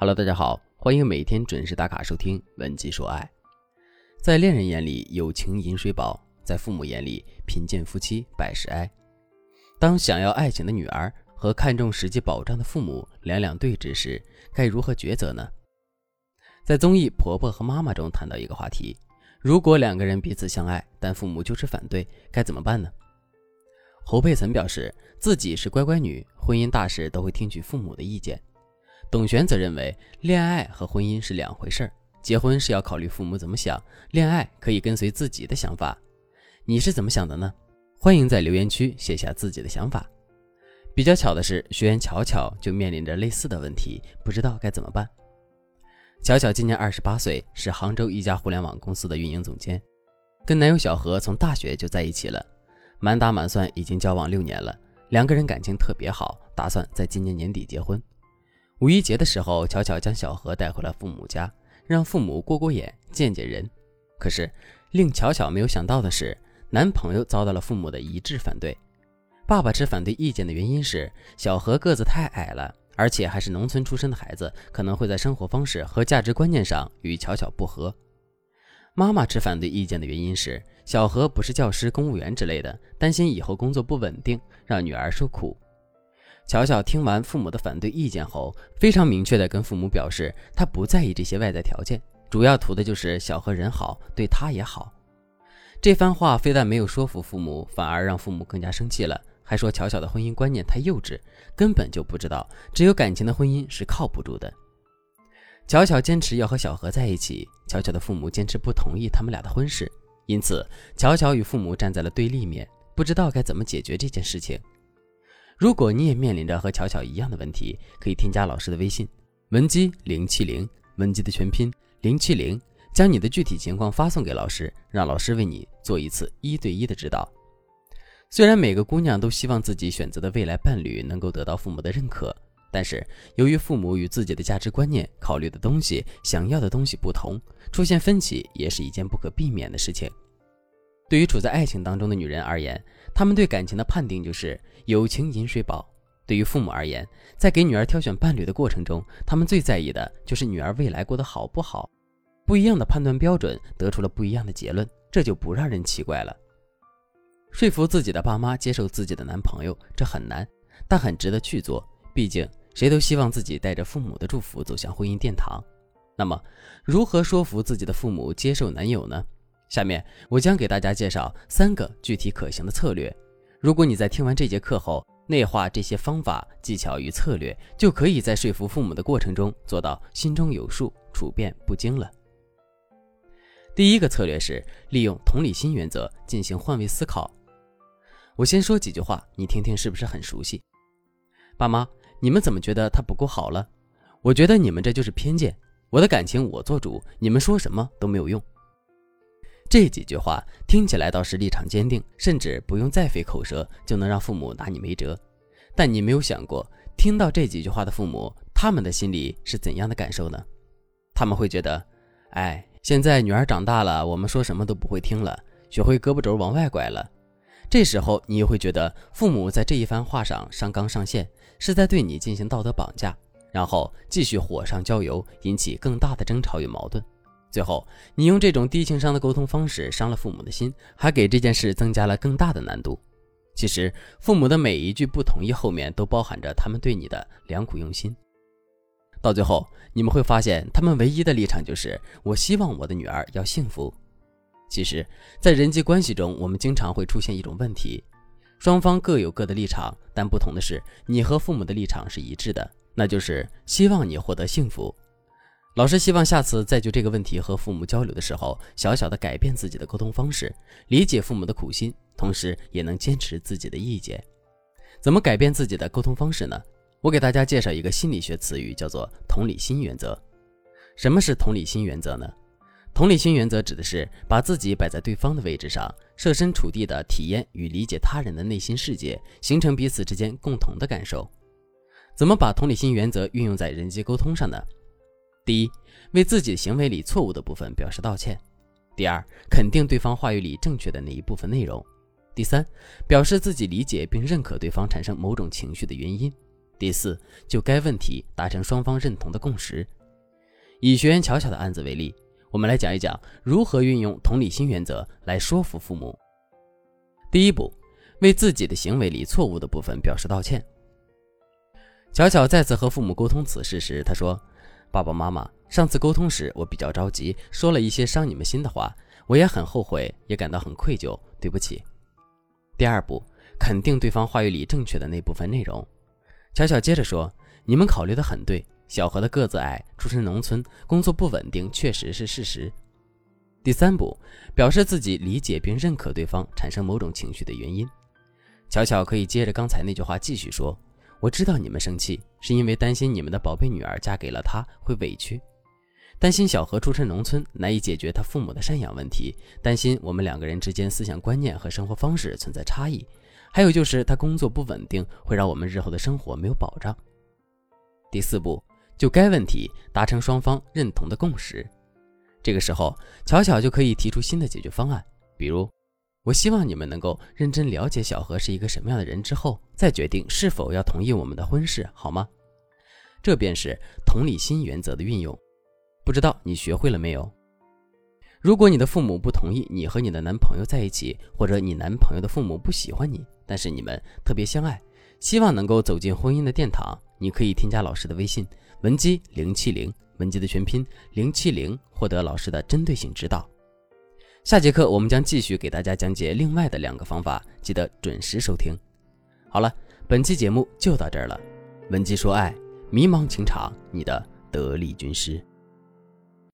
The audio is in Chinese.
Hello，大家好，欢迎每天准时打卡收听《文姬说爱》。在恋人眼里，友情饮水饱；在父母眼里，贫贱夫妻百事哀。当想要爱情的女儿和看重实际保障的父母两两对峙时，该如何抉择呢？在综艺《婆婆和妈妈》中谈到一个话题：如果两个人彼此相爱，但父母就是反对，该怎么办呢？侯佩岑表示自己是乖乖女，婚姻大事都会听取父母的意见。董璇则认为，恋爱和婚姻是两回事儿，结婚是要考虑父母怎么想，恋爱可以跟随自己的想法。你是怎么想的呢？欢迎在留言区写下自己的想法。比较巧的是，学员巧巧就面临着类似的问题，不知道该怎么办。巧巧今年二十八岁，是杭州一家互联网公司的运营总监，跟男友小何从大学就在一起了，满打满算已经交往六年了，两个人感情特别好，打算在今年年底结婚。五一节的时候，巧巧将小何带回了父母家，让父母过过眼、见见人。可是，令巧巧没有想到的是，男朋友遭到了父母的一致反对。爸爸持反对意见的原因是，小何个子太矮了，而且还是农村出身的孩子，可能会在生活方式和价值观念上与巧巧不合。妈妈持反对意见的原因是，小何不是教师、公务员之类的，担心以后工作不稳定，让女儿受苦。巧巧听完父母的反对意见后，非常明确地跟父母表示，她不在意这些外在条件，主要图的就是小何人好，对她也好。这番话非但没有说服父母，反而让父母更加生气了，还说巧巧的婚姻观念太幼稚，根本就不知道只有感情的婚姻是靠不住的。巧巧坚持要和小何在一起，巧巧的父母坚持不同意他们俩的婚事，因此巧巧与父母站在了对立面，不知道该怎么解决这件事情。如果你也面临着和巧巧一样的问题，可以添加老师的微信文姬零七零，文姬的全拼零七零，将你的具体情况发送给老师，让老师为你做一次一对一的指导。虽然每个姑娘都希望自己选择的未来伴侣能够得到父母的认可，但是由于父母与自己的价值观念、考虑的东西、想要的东西不同，出现分歧也是一件不可避免的事情。对于处在爱情当中的女人而言，她们对感情的判定就是友情饮水饱。对于父母而言，在给女儿挑选伴侣的过程中，他们最在意的就是女儿未来过得好不好。不一样的判断标准得出了不一样的结论，这就不让人奇怪了。说服自己的爸妈接受自己的男朋友，这很难，但很值得去做。毕竟谁都希望自己带着父母的祝福走向婚姻殿堂。那么，如何说服自己的父母接受男友呢？下面我将给大家介绍三个具体可行的策略。如果你在听完这节课后内化这些方法、技巧与策略，就可以在说服父母的过程中做到心中有数、处变不惊了。第一个策略是利用同理心原则进行换位思考。我先说几句话，你听听是不是很熟悉？爸妈，你们怎么觉得他不够好了？我觉得你们这就是偏见。我的感情我做主，你们说什么都没有用。这几句话听起来倒是立场坚定，甚至不用再费口舌就能让父母拿你没辙。但你没有想过，听到这几句话的父母，他们的心里是怎样的感受呢？他们会觉得，哎，现在女儿长大了，我们说什么都不会听了，学会胳膊肘往外拐了。这时候你又会觉得，父母在这一番话上上纲上线，是在对你进行道德绑架，然后继续火上浇油，引起更大的争吵与矛盾。最后，你用这种低情商的沟通方式伤了父母的心，还给这件事增加了更大的难度。其实，父母的每一句不同意后面都包含着他们对你的良苦用心。到最后，你们会发现，他们唯一的立场就是我希望我的女儿要幸福。其实，在人际关系中，我们经常会出现一种问题：双方各有各的立场，但不同的是，你和父母的立场是一致的，那就是希望你获得幸福。老师希望下次再就这个问题和父母交流的时候，小小的改变自己的沟通方式，理解父母的苦心，同时也能坚持自己的意见。怎么改变自己的沟通方式呢？我给大家介绍一个心理学词语，叫做同理心原则。什么是同理心原则呢？同理心原则指的是把自己摆在对方的位置上，设身处地的体验与理解他人的内心世界，形成彼此之间共同的感受。怎么把同理心原则运用在人际沟通上呢？第一，为自己行为里错误的部分表示道歉；第二，肯定对方话语里正确的那一部分内容；第三，表示自己理解并认可对方产生某种情绪的原因；第四，就该问题达成双方认同的共识。以学员巧巧的案子为例，我们来讲一讲如何运用同理心原则来说服父母。第一步，为自己的行为里错误的部分表示道歉。巧巧再次和父母沟通此事时，他说：“爸爸妈妈，上次沟通时我比较着急，说了一些伤你们心的话，我也很后悔，也感到很愧疚，对不起。”第二步，肯定对方话语里正确的那部分内容。巧巧接着说：“你们考虑的很对。”小何的个子矮，出身农村，工作不稳定，确实是事实。第三步，表示自己理解并认可对方产生某种情绪的原因。巧巧可以接着刚才那句话继续说：“我知道你们生气，是因为担心你们的宝贝女儿嫁给了他会委屈，担心小何出身农村难以解决他父母的赡养问题，担心我们两个人之间思想观念和生活方式存在差异，还有就是他工作不稳定，会让我们日后的生活没有保障。”第四步。就该问题达成双方认同的共识，这个时候巧巧就可以提出新的解决方案，比如，我希望你们能够认真了解小何是一个什么样的人之后，再决定是否要同意我们的婚事，好吗？这便是同理心原则的运用。不知道你学会了没有？如果你的父母不同意你和你的男朋友在一起，或者你男朋友的父母不喜欢你，但是你们特别相爱，希望能够走进婚姻的殿堂，你可以添加老师的微信。文姬零七零，文姬的全拼零七零，获得老师的针对性指导。下节课我们将继续给大家讲解另外的两个方法，记得准时收听。好了，本期节目就到这儿了。文姬说爱，迷茫情场，你的得力军师。